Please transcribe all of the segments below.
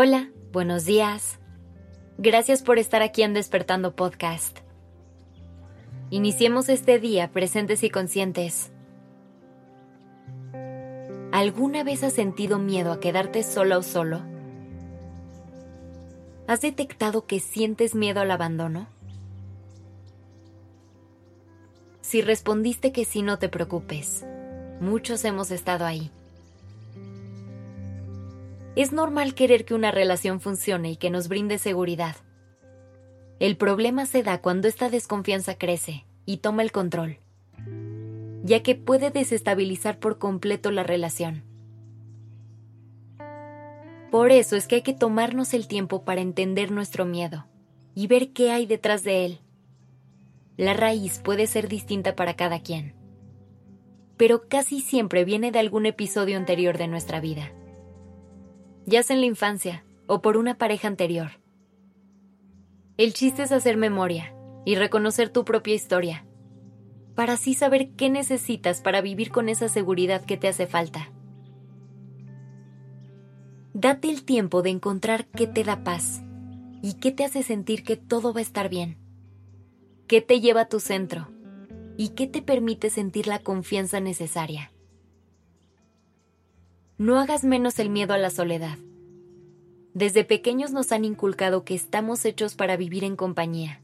Hola, buenos días. Gracias por estar aquí en Despertando Podcast. Iniciemos este día presentes y conscientes. ¿Alguna vez has sentido miedo a quedarte sola o solo? ¿Has detectado que sientes miedo al abandono? Si respondiste que sí, no te preocupes. Muchos hemos estado ahí. Es normal querer que una relación funcione y que nos brinde seguridad. El problema se da cuando esta desconfianza crece y toma el control, ya que puede desestabilizar por completo la relación. Por eso es que hay que tomarnos el tiempo para entender nuestro miedo y ver qué hay detrás de él. La raíz puede ser distinta para cada quien, pero casi siempre viene de algún episodio anterior de nuestra vida ya sea en la infancia o por una pareja anterior. El chiste es hacer memoria y reconocer tu propia historia, para así saber qué necesitas para vivir con esa seguridad que te hace falta. Date el tiempo de encontrar qué te da paz y qué te hace sentir que todo va a estar bien, qué te lleva a tu centro y qué te permite sentir la confianza necesaria. No hagas menos el miedo a la soledad. Desde pequeños nos han inculcado que estamos hechos para vivir en compañía.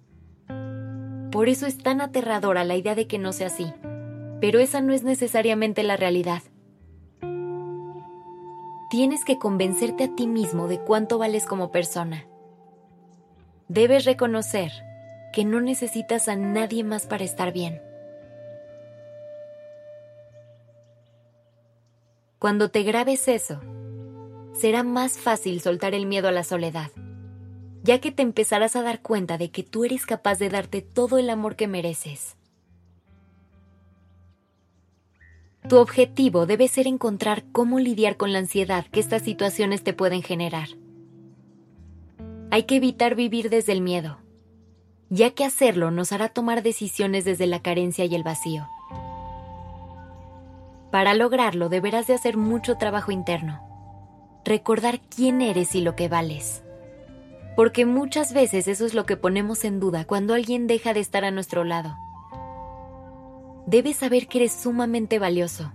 Por eso es tan aterradora la idea de que no sea así, pero esa no es necesariamente la realidad. Tienes que convencerte a ti mismo de cuánto vales como persona. Debes reconocer que no necesitas a nadie más para estar bien. Cuando te grabes eso, será más fácil soltar el miedo a la soledad, ya que te empezarás a dar cuenta de que tú eres capaz de darte todo el amor que mereces. Tu objetivo debe ser encontrar cómo lidiar con la ansiedad que estas situaciones te pueden generar. Hay que evitar vivir desde el miedo, ya que hacerlo nos hará tomar decisiones desde la carencia y el vacío. Para lograrlo deberás de hacer mucho trabajo interno. Recordar quién eres y lo que vales. Porque muchas veces eso es lo que ponemos en duda cuando alguien deja de estar a nuestro lado. Debes saber que eres sumamente valioso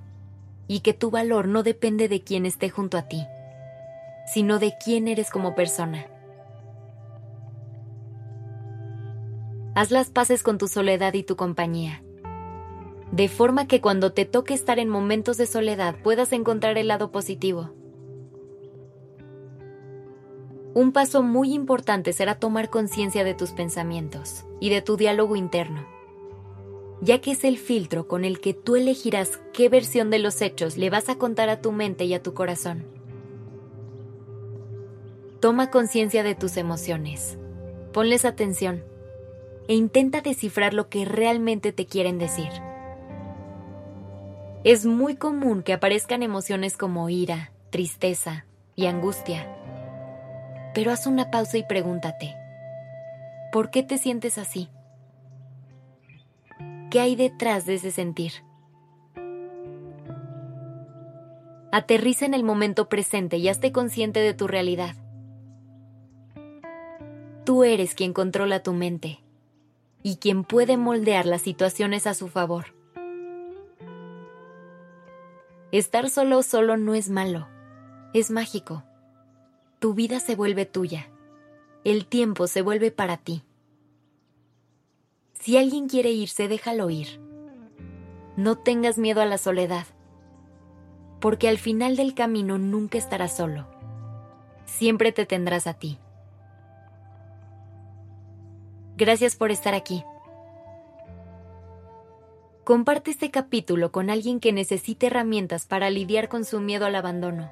y que tu valor no depende de quién esté junto a ti, sino de quién eres como persona. Haz las paces con tu soledad y tu compañía de forma que cuando te toque estar en momentos de soledad puedas encontrar el lado positivo. Un paso muy importante será tomar conciencia de tus pensamientos y de tu diálogo interno, ya que es el filtro con el que tú elegirás qué versión de los hechos le vas a contar a tu mente y a tu corazón. Toma conciencia de tus emociones, ponles atención e intenta descifrar lo que realmente te quieren decir. Es muy común que aparezcan emociones como ira, tristeza y angustia. Pero haz una pausa y pregúntate, ¿por qué te sientes así? ¿Qué hay detrás de ese sentir? Aterriza en el momento presente y hazte consciente de tu realidad. Tú eres quien controla tu mente y quien puede moldear las situaciones a su favor. Estar solo solo no es malo, es mágico. Tu vida se vuelve tuya, el tiempo se vuelve para ti. Si alguien quiere irse, déjalo ir. No tengas miedo a la soledad, porque al final del camino nunca estarás solo. Siempre te tendrás a ti. Gracias por estar aquí. Comparte este capítulo con alguien que necesite herramientas para lidiar con su miedo al abandono.